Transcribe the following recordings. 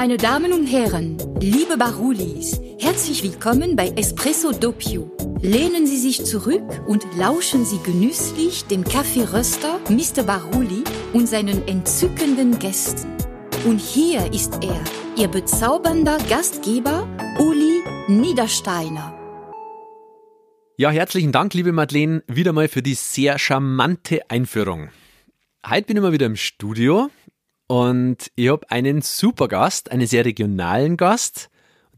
Meine Damen und Herren, liebe Barulis, herzlich willkommen bei Espresso Doppio. Lehnen Sie sich zurück und lauschen Sie genüsslich dem Kaffeeröster Mr. Baruli und seinen entzückenden Gästen. Und hier ist er, Ihr bezaubernder Gastgeber Uli Niedersteiner. Ja, herzlichen Dank, liebe Madeleine, wieder mal für die sehr charmante Einführung. Heute bin ich mal wieder im Studio und ich habe einen super Gast, einen sehr regionalen Gast.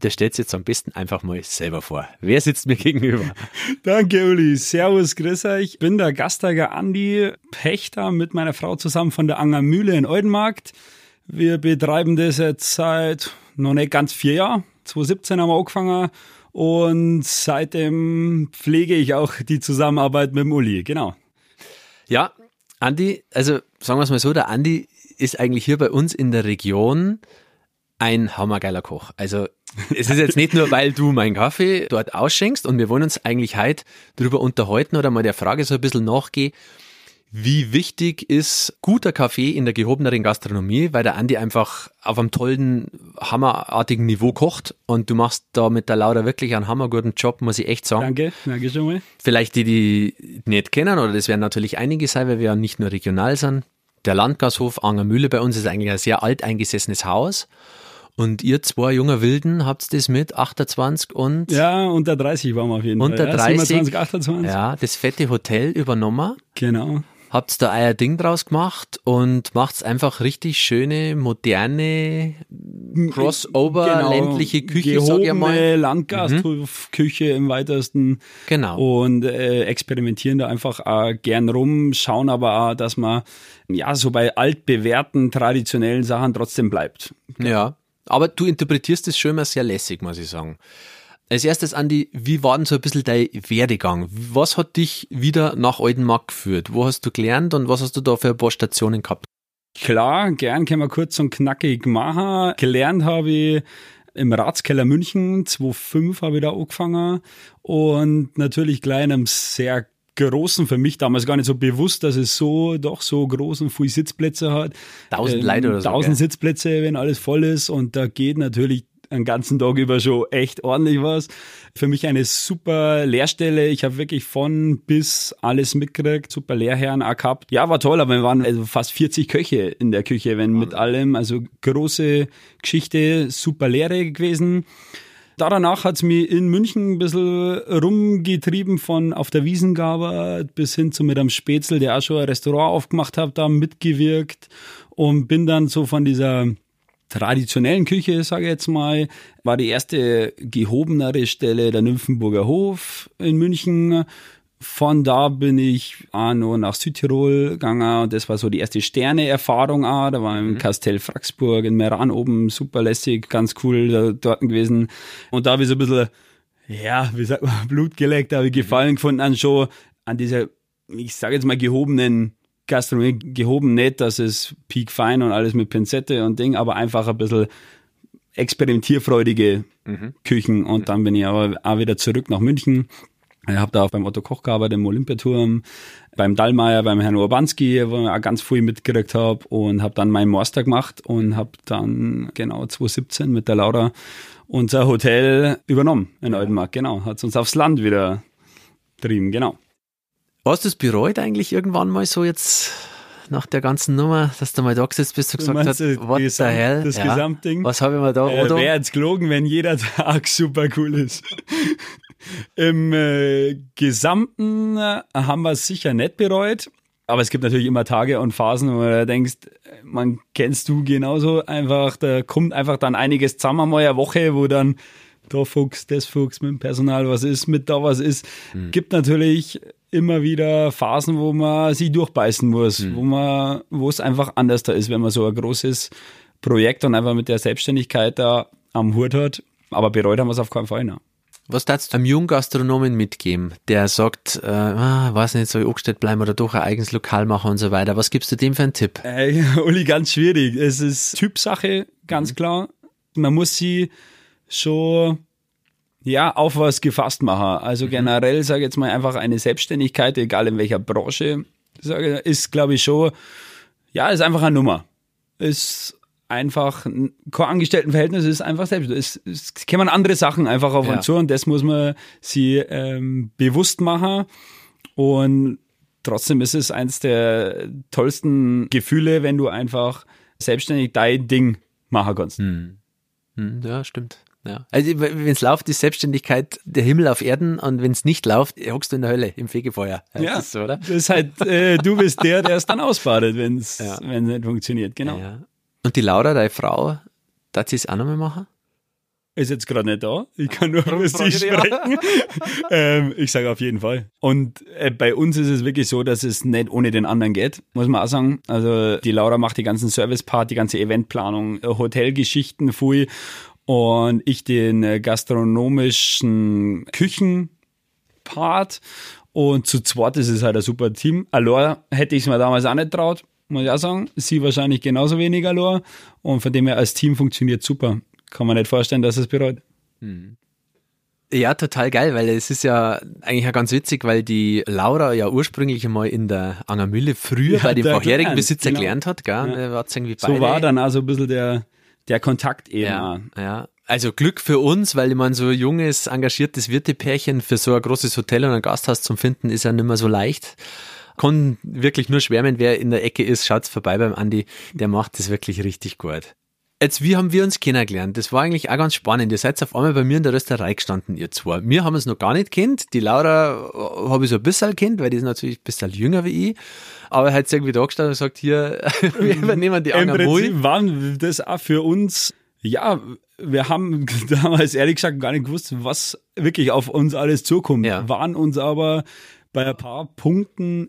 Der stellt sich jetzt am besten einfach mal selber vor. Wer sitzt mir gegenüber? Danke, Uli. Servus, grüß euch. Ich bin der Gasteiger Andi Pächter mit meiner Frau zusammen von der Angermühle in Oldenmarkt. Wir betreiben das jetzt seit noch nicht ganz vier Jahren. 2017 haben wir angefangen und seitdem pflege ich auch die Zusammenarbeit mit dem Uli. Genau. Ja, Andi, also sagen wir es mal so, der Andi ist eigentlich hier bei uns in der Region ein hammergeiler Koch. Also es ist jetzt nicht nur, weil du meinen Kaffee dort ausschenkst und wir wollen uns eigentlich heute darüber unterhalten oder mal der Frage so ein bisschen nachgehen, wie wichtig ist guter Kaffee in der gehobeneren Gastronomie, weil der Andi einfach auf einem tollen, hammerartigen Niveau kocht und du machst da mit der Laura wirklich einen hammerguten Job, muss ich echt sagen. Danke, danke schon mal. Vielleicht die, die nicht kennen, oder das werden natürlich einige sein, weil wir ja nicht nur regional sind. Der Landgashof Angermühle bei uns ist eigentlich ein sehr alteingesessenes Haus. Und ihr zwei junger Wilden habt das mit 28 und. Ja, unter 30 waren wir auf jeden unter Fall. Unter 30. 27, 28. Ja, das fette Hotel übernommen. Genau habt da euer Ding draus gemacht und macht's einfach richtig schöne, moderne, Crossover, genau, ländliche Küche, sag ich mal. Landgasthofküche mhm. im weitesten. Genau. Und äh, experimentieren da einfach auch gern rum, schauen aber auch, dass man ja so bei altbewährten, traditionellen Sachen trotzdem bleibt. Ja. Aber du interpretierst es schon immer sehr lässig, muss ich sagen. Als erstes, Andi, wie war denn so ein bisschen dein Werdegang? Was hat dich wieder nach Oldenmark geführt? Wo hast du gelernt und was hast du da für ein paar Stationen gehabt? Klar, gern können wir kurz und knackig machen. Gelernt habe ich im Ratskeller München, 2005 habe ich da angefangen und natürlich gleich in einem sehr großen, für mich damals gar nicht so bewusst, dass es so, doch so groß und viele Sitzplätze hat. Tausend ähm, Leute oder so. Tausend Sitzplätze, wenn alles voll ist und da geht natürlich einen ganzen Tag über schon echt ordentlich was. Für mich eine super Lehrstelle. Ich habe wirklich von bis alles mitgekriegt, super Lehrherren auch gehabt. Ja, war toll, aber wir waren also fast 40 Köche in der Küche, wenn mit allem. Also große Geschichte, super Lehre gewesen. Danach hat es mich in München ein bisschen rumgetrieben, von auf der Wiesengabe bis hin zu mit einem Spätzl, der auch schon ein Restaurant aufgemacht hat, da mitgewirkt und bin dann so von dieser traditionellen Küche, sage ich jetzt mal, war die erste gehobenere Stelle der Nymphenburger Hof in München. Von da bin ich auch noch nach Südtirol gegangen und das war so die erste Sterne-Erfahrung auch. Da war im mhm. Kastell Fraxburg in Meran oben super lässig, ganz cool dort gewesen. Und da habe ich so ein bisschen, ja, wie sagt man, Blut geleckt, habe ich Gefallen gefunden an schon, an dieser, ich sage jetzt mal, gehobenen Gastronomie gehoben, nicht, dass es peak fein und alles mit Pinzette und Ding, aber einfach ein bisschen experimentierfreudige mhm. Küchen. Und dann bin ich aber auch wieder zurück nach München. Ich habe da auch beim Otto Koch gearbeitet, im Olympiaturm, beim Dallmayr, beim Herrn Urbanski, wo ich auch ganz viel mitgekriegt habe und habe dann meinen Master gemacht und habe dann genau 2017 mit der Laura unser Hotel übernommen in Oldenmark. Genau, hat uns aufs Land wieder trieben, genau. Hast du es bereut eigentlich irgendwann mal so jetzt nach der ganzen Nummer, dass du mal da gesetzt bist und gesagt hast, what the hell? Das ja. Gesamtding. Was habe ich mir da, äh, oder? Wäre jetzt gelogen, wenn jeder Tag super cool ist. Im äh, Gesamten äh, haben wir es sicher nicht bereut. Aber es gibt natürlich immer Tage und Phasen, wo du denkst, man kennst du genauso einfach, da kommt einfach dann einiges zusammen mal eine Woche, wo dann da Fuchs, das Fuchs mit dem Personal was ist, mit da was ist. Hm. Gibt natürlich immer wieder Phasen, wo man sie durchbeißen muss, mhm. wo man, wo es einfach anders da ist, wenn man so ein großes Projekt und einfach mit der Selbstständigkeit da am Hut hat. Aber bereut haben wir es auf keinen Fall. Ne? Was darfst du einem jungen Gastronomen mitgeben, der sagt, äh, ah, weiß nicht, soll ich angestellt bleiben oder doch ein eigenes Lokal machen und so weiter? Was gibst du dem für einen Tipp? Äh, Uli, ganz schwierig. Es ist Typsache, ganz mhm. klar. Man muss sie schon ja, auf was gefasst machen. Also mhm. generell, sage ich jetzt mal, einfach eine Selbstständigkeit, egal in welcher Branche, sage, ist, glaube ich, schon, ja, ist einfach eine Nummer. Ist einfach kein Angestelltenverhältnis, ist einfach selbst. Es, es kämen andere Sachen einfach auf Ja. uns zu und das muss man sie ähm, bewusst machen. Und trotzdem ist es eins der tollsten Gefühle, wenn du einfach selbstständig dein Ding machen kannst. Hm, ja, stimmt. Ja. Also wenn es läuft, ist Selbstständigkeit der Himmel auf Erden und wenn es nicht läuft, hockst du in der Hölle im Fegefeuer. Ja, Das ist so, oder? Das ist halt, äh, du bist der, der es dann ausbadet, wenn es Ja. nicht funktioniert. Genau. Ja. Und die Laura, deine Frau, darf sie es auch nochmal machen? Ist jetzt gerade nicht da. Ich kann nur über sie sprechen. ähm, ich sage auf jeden Fall. Und äh, bei uns ist es wirklich so, dass es nicht ohne den anderen geht, muss man auch sagen. Also die Laura macht die ganzen Service-Part, die ganze Eventplanung, Hotelgeschichten, Fui. Und ich den äh, gastronomischen Küchen-Part. Und zu zweit ist es halt ein super Team. Allein hätte ich es mir damals auch nicht traut, muss ich auch sagen. Sie wahrscheinlich genauso wenig allein. Und von dem her als Team funktioniert super. Kann man nicht vorstellen, dass es bereut. Ja, total geil, weil es ist ja eigentlich ja ganz witzig, weil die Laura ja ursprünglich einmal in der Angermühle früher Ja, bei dem vorherigen Besitzer genau. gelernt hat, gell? Ja. Hat irgendwie So beide. war dann also ein bisschen der, der Kontakt eben. Ja, ja. Also Glück für uns, weil ich meine, so ein junges, engagiertes Wirtepärchen für so ein großes Hotel und ein Gasthaus zum Finden ist ja nicht mehr so leicht. Kann wirklich nur schwärmen, wer in der Ecke ist, schaut's vorbei beim Andi, der macht das wirklich richtig gut. Jetzt, wie haben wir uns kennengelernt? Das war eigentlich auch ganz spannend. Ihr seid auf einmal bei mir in der Rösterei gestanden, ihr zwei. Wir haben es noch gar nicht kennt. Die Laura äh, habe ich so ein bisschen kennt, weil die ist natürlich ein bisschen jünger wie ich. Aber hat irgendwie da gestanden und gesagt, hier, wir übernehmen die Im Angermühl. Prinzip waren das auch für uns, ja, wir haben damals ehrlich gesagt gar nicht gewusst, was wirklich auf uns alles zukommt. Ja. Waren uns aber bei ein paar Punkten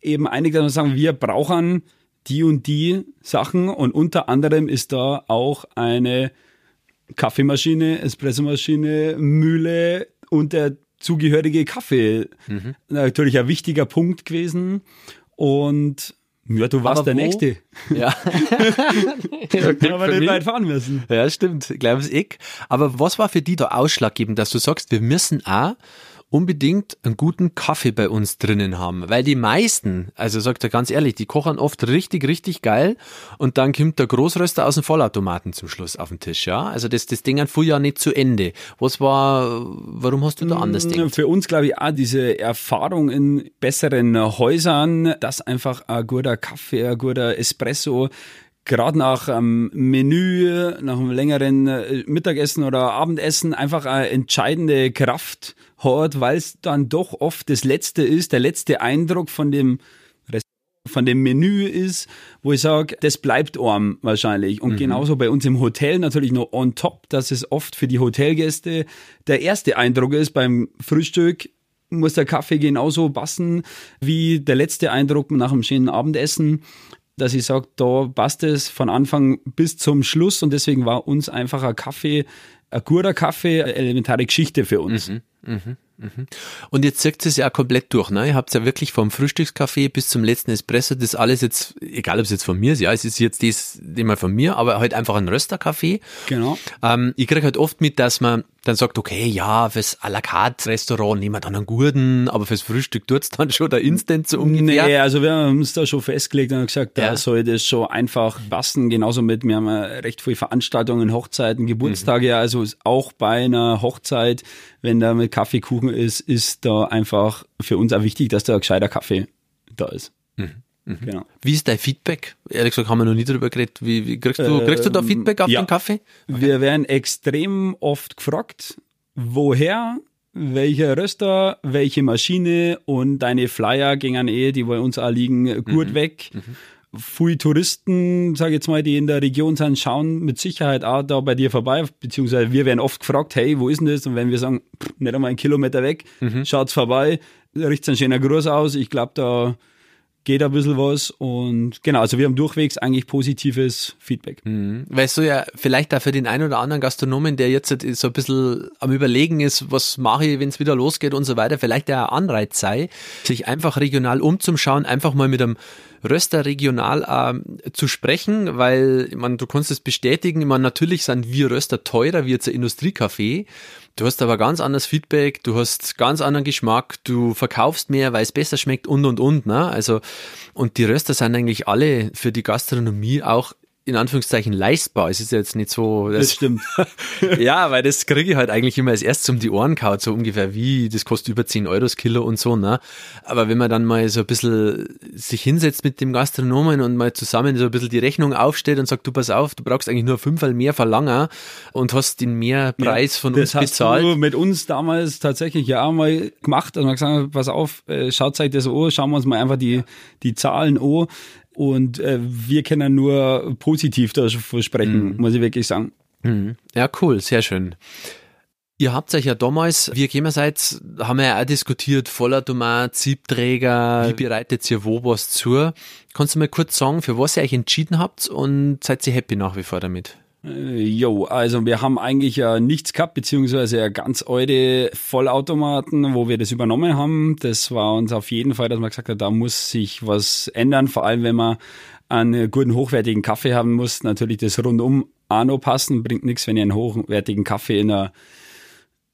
eben einig, dass wir sagen, wir brauchen die und die Sachen und unter anderem ist da auch eine Kaffeemaschine, Espressomaschine, Mühle und der zugehörige Kaffee natürlich ein wichtiger Punkt gewesen. Und ja, du warst Aber der wo? Nächste. Ja. Da haben wir nicht weit fahren müssen. Ja, stimmt. Glaub's ich. Aber was war für die da ausschlaggebend, dass du sagst, wir müssen auch unbedingt einen guten Kaffee bei uns drinnen haben? Weil die meisten, also sagt er ganz ehrlich, die kochen oft richtig, richtig geil und dann kommt der Großröster aus dem Vollautomaten zum Schluss auf den Tisch, ja? Also das, das Ding hat vorher nicht zu Ende. Was war, warum hast du da anders gedacht? Für uns, glaube ich, auch diese Erfahrung in besseren Häusern, dass einfach ein guter Kaffee, ein guter Espresso, gerade nach einem Menü, nach einem längeren äh, Mittagessen oder Abendessen einfach eine entscheidende Kraft hat, weil es dann doch oft das Letzte ist, der letzte Eindruck von dem von dem Menü ist, wo ich sage, das bleibt arm wahrscheinlich. Und genauso bei uns im Hotel natürlich noch on top, dass es oft für die Hotelgäste der erste Eindruck ist. Beim Frühstück muss der Kaffee genauso passen wie der letzte Eindruck nach einem schönen Abendessen, dass ich sage, da passt es von Anfang bis zum Schluss und deswegen war uns einfach ein Kaffee, ein guter Kaffee, eine elementare Geschichte für uns. Und jetzt zirkt es ja komplett durch, ne? Ihr habt ja wirklich vom Frühstückskaffee bis zum letzten Espresso, das alles jetzt, egal ob es jetzt von mir ist, ja, es ist jetzt das immer von mir, aber halt einfach ein Rösterkaffee. Genau. Ähm, ich kriege halt oft mit, dass man dann sagt, okay, ja, fürs à la carte Restaurant nehmen wir dann einen Gurden, aber fürs Frühstück tut's dann schon der Instant so ungefähr. Nee, also wir haben uns da schon festgelegt und gesagt, da Ja. soll das schon einfach passen. Genauso mit, wir haben ja recht viele Veranstaltungen, Hochzeiten, Geburtstage, also ist auch bei einer Hochzeit, wenn da mit Kaffeekuchen ist, ist da einfach für uns auch wichtig, dass da ein gescheiter Kaffee da ist. Genau. Wie ist dein Feedback? Ehrlich gesagt haben wir noch nie darüber geredet. Wie, wie kriegst du, kriegst du da Ähm, Feedback auf ja. den Kaffee? Wir werden extrem oft gefragt, woher, welcher Röster, welche Maschine und deine Flyer gingen eh, die bei uns auch liegen, gut weg. Viele Touristen, sage ich jetzt mal, die in der Region sind, schauen mit Sicherheit auch da bei dir vorbei, beziehungsweise wir werden oft gefragt, hey, wo ist denn das? Und wenn wir sagen, pff, nicht einmal einen Kilometer weg, schaut's vorbei, riecht's ein schöner Gruß aus. Ich glaube, da geht ein bisschen was und genau, also wir haben durchwegs eigentlich positives Feedback. Weißt du ja, vielleicht auch für den einen oder anderen Gastronomen, der jetzt so ein bisschen am Überlegen ist, was mache ich, wenn es wieder losgeht und so weiter, vielleicht der Anreiz sei, sich einfach regional umzuschauen, einfach mal mit einem Röster regional ähm, zu sprechen, weil, meine, du kannst es bestätigen, meine, natürlich sind wir Röster teurer wie jetzt ein Industriecafé, du hast aber ganz anderes Feedback, du hast ganz anderen Geschmack, du verkaufst mehr, weil es besser schmeckt und und und, ne? Also, und die Röster sind eigentlich alle für die Gastronomie auch in Anführungszeichen leistbar. Es ist jetzt nicht so. Das, das stimmt. ja, weil das kriege ich halt eigentlich immer als erstes um die Ohren kaut, so ungefähr wie, das kostet über 10 Euro das Kilo und so, ne? Aber wenn man dann mal so ein bisschen sich hinsetzt mit dem Gastronomen und mal zusammen so ein bisschen die Rechnung aufstellt und sagt, du pass auf, du brauchst eigentlich nur fünfmal mehr verlangen und hast den Mehrpreis ja, von uns das bezahlt. Das hast du mit uns damals tatsächlich ja auch mal gemacht und also gesagt, pass auf, äh, schaut euch das an, schauen wir uns mal einfach die, die Zahlen an und äh, wir können nur positiv davon sprechen, mhm. muss ich wirklich sagen. Mhm. Ja, cool, sehr schön. Ihr habt euch ja damals, gekommen seid, haben wir ja auch diskutiert, Vollautomat, Siebträger, wie bereitet ihr wo was zu? Kannst du mal kurz sagen, für was ihr euch entschieden habt und seid ihr happy nach wie vor damit? Äh, jo, also wir haben eigentlich ja nichts gehabt, beziehungsweise ja ganz alte Vollautomaten, wo wir das übernommen haben. Das war uns auf jeden Fall, dass man gesagt hat, da muss sich was ändern, vor allem wenn man einen guten, hochwertigen Kaffee haben muss. Natürlich das rundum Ano passen, bringt nichts, wenn ihr einen hochwertigen Kaffee in einer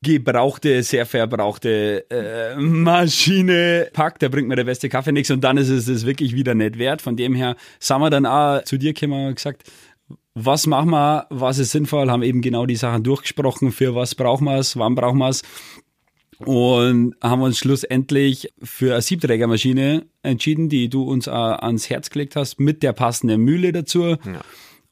gebrauchte, sehr verbrauchte äh, Maschine packt, da bringt mir der beste Kaffee nichts und dann ist es das wirklich wieder nicht wert. Von dem her sind wir dann auch zu dir gekommen und gesagt, was machen wir, was ist sinnvoll, haben eben genau die Sachen durchgesprochen, für was brauchen wir es, wann brauchen wir es und haben uns schlussendlich für eine Siebträgermaschine entschieden, die du uns ans Herz gelegt hast, mit der passenden Mühle dazu. Ja.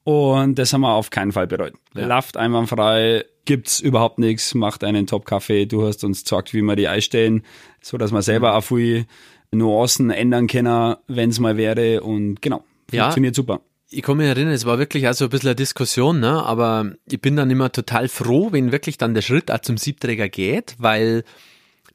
Und das haben wir auf keinen Fall bereut. Ja. Laft einwandfrei, gibt's überhaupt nichts, macht einen Top-Kaffee. Du hast uns gesagt, wie wir die einstellen, so dass man selber auch viel Nuancen ändern können, wenn es mal wäre. Und genau, funktioniert ja. super ich kann mich erinnern, es war wirklich auch so ein bisschen eine Diskussion, ne? aber ich bin dann immer total froh, wenn wirklich dann der Schritt auch zum Siebträger geht, weil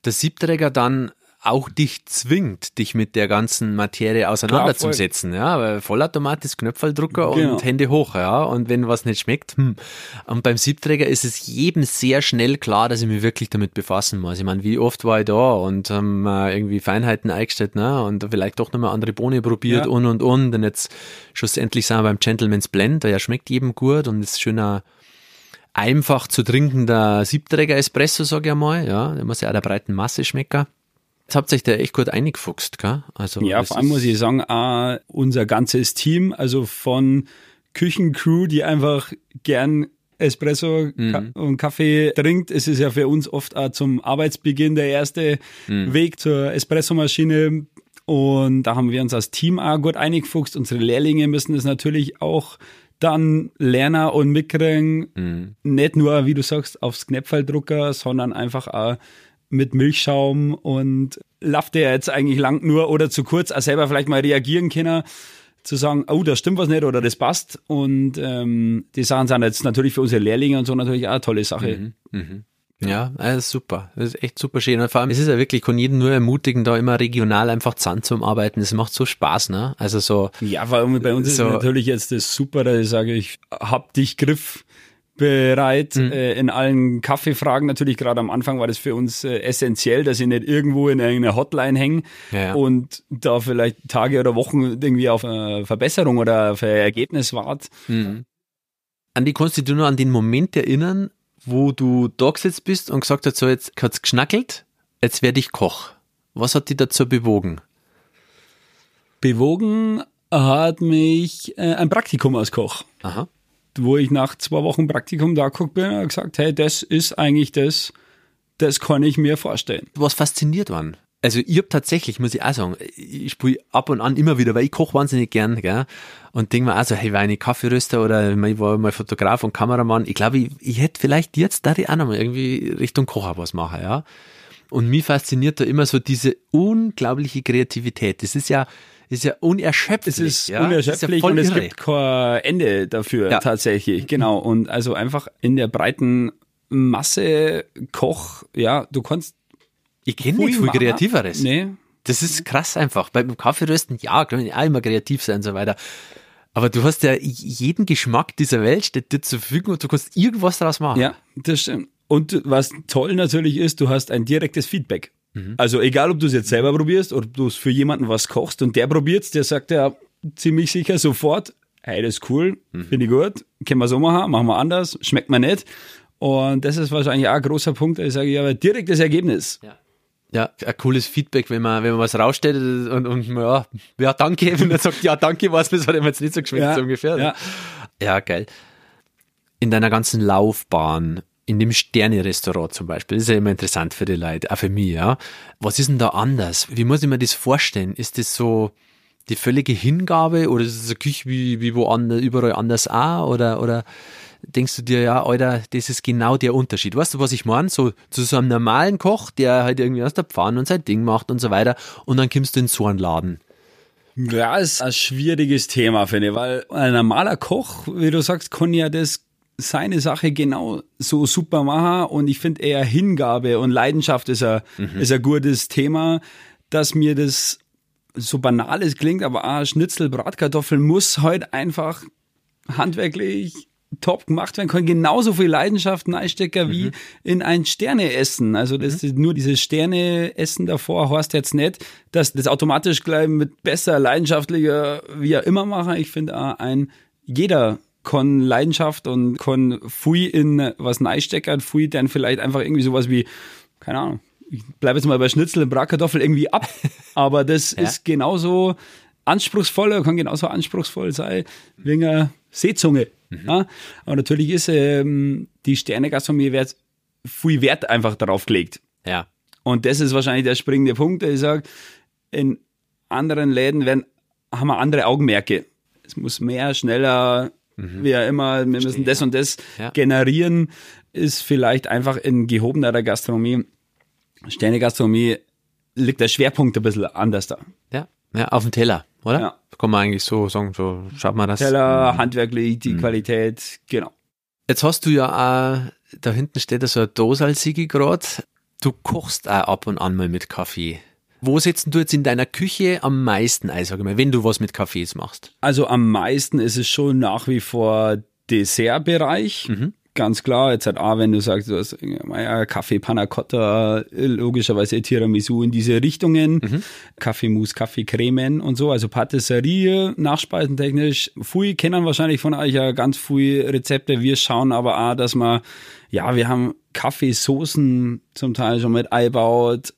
der Siebträger dann auch dich zwingt, dich mit der ganzen Materie auseinanderzusetzen. Ja, weil Vollautomat ist Knöpfeldrucker genau. und Hände hoch, ja. Und wenn was nicht schmeckt, hm. Und beim Siebträger ist es jedem sehr schnell klar, dass ich mich wirklich damit befassen muss. Ich meine, wie oft war ich da und haben ähm, irgendwie Feinheiten eingestellt, ne? Und vielleicht doch nochmal andere Bohne probiert ja. und und und. Und jetzt schlussendlich sind wir beim Gentleman's Blend, der ja schmeckt jedem gut und ist schöner einfach zu trinkender Siebträger Espresso, sage ich einmal, ja. Der muss ja auch der breiten Masse schmecken. Jetzt habt ihr euch da echt gut eingefuchst, gell? Also, ja, vor allem muss ich sagen, auch unser ganzes Team, also von Küchencrew, die einfach gern Espresso mhm. und Kaffee trinkt. Es ist ja für uns oft auch zum Arbeitsbeginn der erste mhm. Weg zur Espressomaschine. Und da haben wir uns als Team auch gut eingefuchst. Unsere Lehrlinge müssen das natürlich auch dann lernen und mitkriegen. Mhm. Nicht nur, wie du sagst, aufs Knäpfeldrucker, sondern einfach auch mit Milchschaum und lauft der jetzt eigentlich lang nur oder zu kurz, auch selber vielleicht mal reagieren können, zu sagen, oh, da stimmt was nicht oder das passt. Und ähm, die Sachen sind jetzt natürlich für unsere Lehrlinge und so natürlich auch eine tolle Sache. Mhm, mh. Ja, das ist super. Das ist echt super schön. Und vor allem, es ist ja wirklich, kann jeden nur ermutigen, da immer regional einfach zusammen zu arbeiten. Es macht so Spaß, ne? Also so. Ja, weil bei uns so, ist natürlich jetzt das super, dass ich sage, ich hab dich Griff bereit mhm. äh, in allen Kaffeefragen. Natürlich gerade am Anfang war das für uns äh, essentiell, dass ich nicht irgendwo in irgendeiner Hotline hänge ja, ja. und da vielleicht Tage oder Wochen irgendwie auf eine Verbesserung oder auf ein Ergebnis wart. Mhm. Andi, kannst du dich nur an den Moment erinnern, wo du da gesetzt bist und gesagt hast, so jetzt hat's geschnackelt, jetzt werde ich Koch. Was hat dich dazu bewogen? Bewogen hat mich äh, ein Praktikum als Koch. Aha wo ich nach zwei Wochen Praktikum da geguckt bin und gesagt, hey, das ist eigentlich das, das kann ich mir vorstellen. Was fasziniert waren? Also ich habe tatsächlich, muss ich auch sagen, ich spiele ab und an immer wieder, weil ich koche wahnsinnig gern, gell? Und denke mir also, hey, war ich Kaffeeröster oder ich war mal Fotograf und Kameramann, ich glaube, ich, ich hätte vielleicht jetzt da die auch nochmal irgendwie Richtung Kocher was machen, ja? Und mich fasziniert da immer so diese unglaubliche Kreativität. Das ist ja, ist ja unerschöpflich. Es ist ja? unerschöpflich ist ja und es gibt kein Ende dafür ja. tatsächlich. Genau. Und also einfach in der breiten Masse Koch, ja, du kannst. Ich kenne nicht viel Kreativeres. Nee. Das ist krass einfach. Beim Kaffeerösten, ja, kann ich auch immer kreativ sein und so weiter. Aber du hast ja jeden Geschmack dieser Welt steht dir zur Verfügung und du kannst irgendwas daraus machen. Ja, das stimmt. Und was toll natürlich ist, du hast ein direktes Feedback. Mhm. Also egal, ob du es jetzt selber probierst oder du es für jemanden was kochst und der probiert der sagt ja ziemlich sicher sofort, hey, das ist cool, mhm. finde ich gut, können wir so machen, machen wir anders, schmeckt mir nicht. Und das ist wahrscheinlich auch ein großer Punkt, ich sage, ja, direktes Ergebnis. Ja. Ja, ein cooles Feedback, wenn man, wenn man was rausstellt und, und ja, ja, danke, wenn er sagt, ja, danke, was, das hat ihm jetzt nicht so geschmeckt, Ja, so ungefähr. ja. ja, geil. In deiner ganzen Laufbahn, in dem Sterne-Restaurant zum Beispiel, das ist ja immer interessant für die Leute, auch für mich, ja. Was ist denn da anders? Wie muss ich mir das vorstellen? Ist das so die völlige Hingabe oder ist es eine Küche wie, wie woanders, überall anders auch? Oder, oder denkst du dir, ja, Alter, das ist genau der Unterschied. Weißt du, was ich meine? So, zu so einem normalen Koch, der halt irgendwie aus der Pfanne und sein Ding macht und so weiter, und dann kommst du in so einen Laden. Ja, ist ein schwieriges Thema, finde ich, weil ein normaler Koch, wie du sagst, kann ja das seine Sache genau so super machen und ich finde eher Hingabe und Leidenschaft ist ein, ist ein gutes Thema, dass mir das so banal es klingt, aber ah, Schnitzel, Bratkartoffeln muss halt einfach handwerklich top gemacht werden, kann genauso viel Leidenschaft reinstecken wie in ein Sterneessen. Also das ist nur dieses Sterneessen davor heißt jetzt nicht, dass das automatisch gleich mit besser, leidenschaftlicher, wie er immer machen. Ich finde auch ein jeder kann Leidenschaft und kann Fui in was reinstecken, Fui dann vielleicht einfach irgendwie sowas wie, keine Ahnung, ich bleibe jetzt mal bei Schnitzel und Bratkartoffel irgendwie ab, aber das Ja. ist genauso anspruchsvoller, kann genauso anspruchsvoll sein wie eine Seezunge. Ja? Aber natürlich ist ähm, die Sterne-Gastronomie Wert, viel Wert einfach darauf gelegt. Ja. Und das ist wahrscheinlich der springende Punkt, der ich sage, in anderen Läden werden, haben wir andere Augenmerke. Es muss mehr, schneller, wie auch immer, wir müssen das und das Ja. generieren, ist vielleicht einfach in gehobener Gastronomie, Sterne-Gastronomie, liegt der Schwerpunkt ein bisschen anders da. Ja. Ja, auf dem Teller, oder? Ja. Kann man eigentlich so sagen, so schaut man das. Teller, handwerklich, die Qualität, genau. Jetzt hast du ja auch, da hinten steht ja so ein Dosalsigi gerade. Du kochst auch ab und an mal mit Kaffee. Wo setzt du jetzt in deiner Küche am meisten ein, sag ich mal, wenn du was mit Kaffees machst? Also am meisten ist es schon nach wie vor Dessertbereich. Ganz klar, jetzt halt auch, wenn du sagst, du hast ja, Kaffee Panna Cotta, logischerweise Tiramisu in diese Richtungen, Kaffeemus, Kaffeecremen und so, also Patisserie, nachspeisentechnisch. Fui kennen wahrscheinlich von euch ja ganz viele Rezepte. Wir schauen aber auch, dass wir, ja, wir haben Kaffeesoßen zum Teil schon mit einbaut,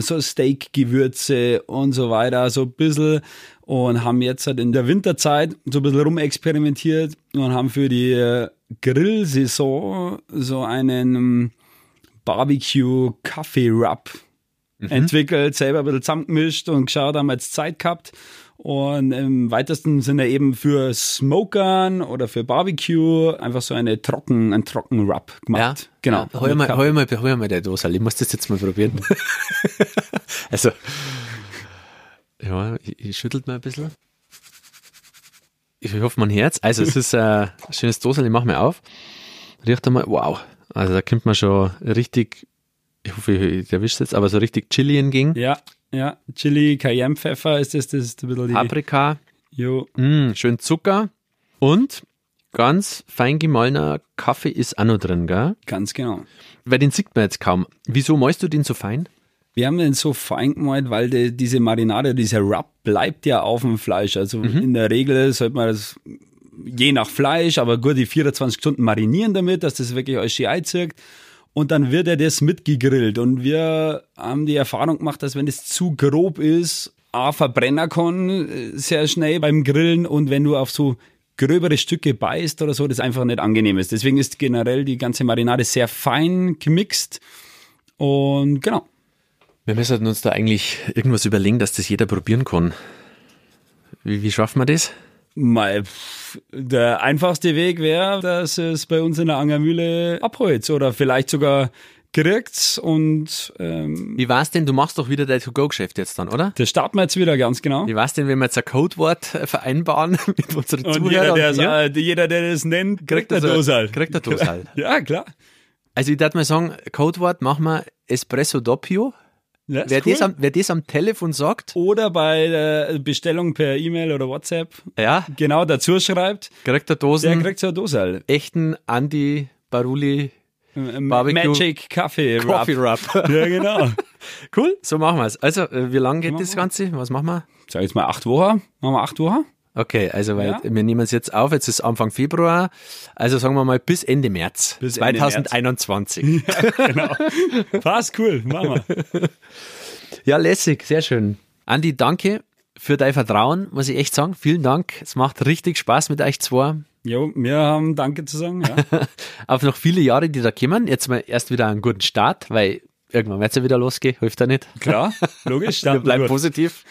so Steak-Gewürze und so weiter, so ein bisschen und haben jetzt halt in der Winterzeit so ein bisschen rumexperimentiert und haben für die äh, Grillsaison so einen ähm, Barbecue-Kaffee-Rub entwickelt, selber ein bisschen zusammengemischt und geschaut, haben wir jetzt Zeit gehabt. Und im weitesten Sinne eben für Smokern oder für Barbecue einfach so eine trocken, ein trocken Rub gemacht. Genau. Ja, hol, mal, hol, mal, hol mal der Dosal. Ich muss das jetzt mal probieren. also, ja, ich, ich schüttelt mal ein bisschen. Ich hoffe, mein Herz. Also, es ist äh, ein schönes Dosal. Ich mache mir auf. Riecht einmal, wow. Also, da kommt man schon richtig, ich hoffe, ich erwische es jetzt, aber so richtig Chili entgegen. Ja, ja. Chili, Cayenne, Pfeffer ist das, das ist ein bisschen die. Paprika, Jo. mm, schön Zucker und ganz fein gemahlener Kaffee ist auch noch drin, gell? Ganz genau. Weil den sieht man jetzt kaum. Wieso malst du den so fein? Wir haben den so fein gemalt, weil die, diese Marinade, dieser Rub bleibt ja auf dem Fleisch. Also in der Regel sollte man das je nach Fleisch, aber gut die 24 Stunden marinieren damit, dass das wirklich alles schön einzirkt. Und dann wird er das mitgegrillt. Und wir haben die Erfahrung gemacht, dass wenn es zu grob ist, A, verbrennen kann äh, sehr schnell beim Grillen und wenn du auf so gröbere Stücke beißt oder so, das einfach nicht angenehm ist. Deswegen ist generell die ganze Marinade sehr fein gemixt. Und genau. Wir müssen uns da eigentlich irgendwas überlegen, dass das jeder probieren kann. Wie, wie schaffen wir das? Mal, der einfachste Weg wäre, dass es bei uns in der Angermühle abholt oder vielleicht sogar kriegt und ähm, Wie war's denn? Du machst doch wieder dein To-Go-Geschäft jetzt dann, oder? das starten wir jetzt wieder ganz genau. Wie war's denn, wenn wir jetzt ein Codewort äh, vereinbaren mit unseren Und Zuhörern? jeder, der, und es, äh, jeder, der das nennt, kriegt eine also- Dose. Kriegt eine Dose. halt. Ja, klar. Also ich würde mal sagen, Codewort machen wir Espresso Doppio. Ist Wer, cool. das am, wer das am Telefon sagt, oder bei der Bestellung per E-Mail oder WhatsApp ja, genau dazu schreibt, kriegt der Dosen kriegt so eine Dose. echten Andy Baruli Barbecue- Magic Kaffee Coffee Rub. Rub. Ja, genau. cool, so machen wir es. Also, äh, wie lange geht das Ganze? Was machen wir? Sag jetzt mal acht Wochen. Machen wir acht Wochen? Okay, also weil Ja. wir nehmen es jetzt auf, jetzt ist Anfang Februar, also sagen wir mal bis Ende März Bis Ende März. 2021. genau. Passt cool, machen wir. Ja, lässig, sehr schön. Andi, danke für dein Vertrauen, muss ich echt sagen. Vielen Dank. Es macht richtig Spaß mit euch zwei. Jo, wir haben Danke zu sagen. Ja. Auf noch viele Jahre, die da kommen. Jetzt mal erst wieder einen guten Start, weil irgendwann wird es ja wieder losgehen, hilft ja nicht. Klar, logisch. Wir bleiben gut. positiv.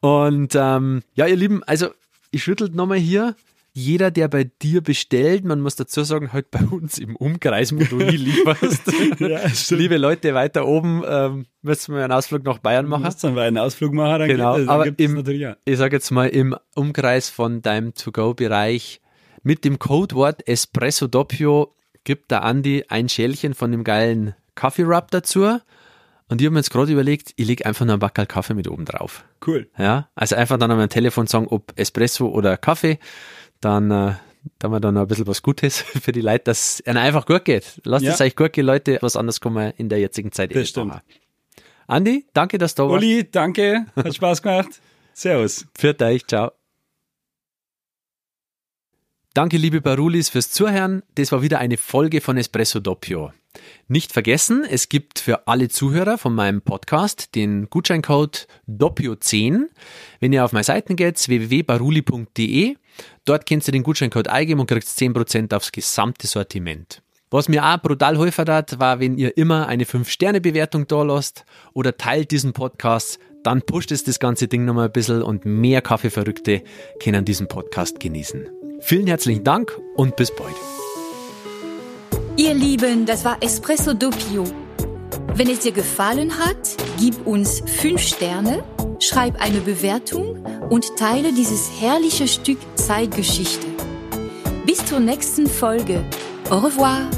Und ähm, ja, ihr Lieben, also ich schüttel nochmal hier. Jeder, der bei dir bestellt, man muss dazu sagen, halt bei uns im Umkreis, wo du nie lieferst. Ja. Liebe Leute weiter oben, ähm, müssen wir einen Ausflug nach Bayern machen. musst dann einen Ausflug machen, dann Genau, geht, dann aber gibt im- natürlich ja. Ich sage jetzt mal im Umkreis von deinem To-Go-Bereich mit dem Codewort Espresso Doppio gibt der Andi ein Schälchen von dem geilen Kaffee-Rub dazu. Und ich habe mir jetzt gerade überlegt, ich lege einfach noch ein Backel Kaffee mit oben drauf. Cool. Ja, also einfach dann am Telefon sagen, ob Espresso oder Kaffee, dann, äh, da haben wir dann noch ein bisschen was Gutes für die Leute, dass es ihnen einfach gut geht. Lasst Ja. es euch gut gehen, Leute. Was anderes kann man in der jetzigen Zeit eh Das stimmt. machen. Andi, danke, dass du da warst. Uli, danke. Hat Spaß gemacht. Servus. Für euch, ciao. Danke, liebe Barulis, fürs Zuhören. Das war wieder eine Folge von Espresso Doppio. Nicht vergessen, es gibt für alle Zuhörer von meinem Podcast den Gutscheincode Doppio10. Wenn ihr auf meine Seiten geht, www.baruli.de, dort könnt ihr den Gutscheincode eingeben und kriegt 10% aufs gesamte Sortiment. Was mir auch brutal geholfen hat, war, wenn ihr immer eine 5-Sterne-Bewertung da lasst oder teilt diesen Podcast, dann pusht es das ganze Ding nochmal ein bisschen und mehr Kaffeeverrückte können diesen Podcast genießen. Vielen herzlichen Dank und bis bald. Ihr Lieben, das war Espresso Doppio. Wenn es dir gefallen hat, gib uns 5 Sterne, schreib eine Bewertung und teile dieses herrliche Stück Zeitgeschichte. Bis zur nächsten Folge. Au revoir.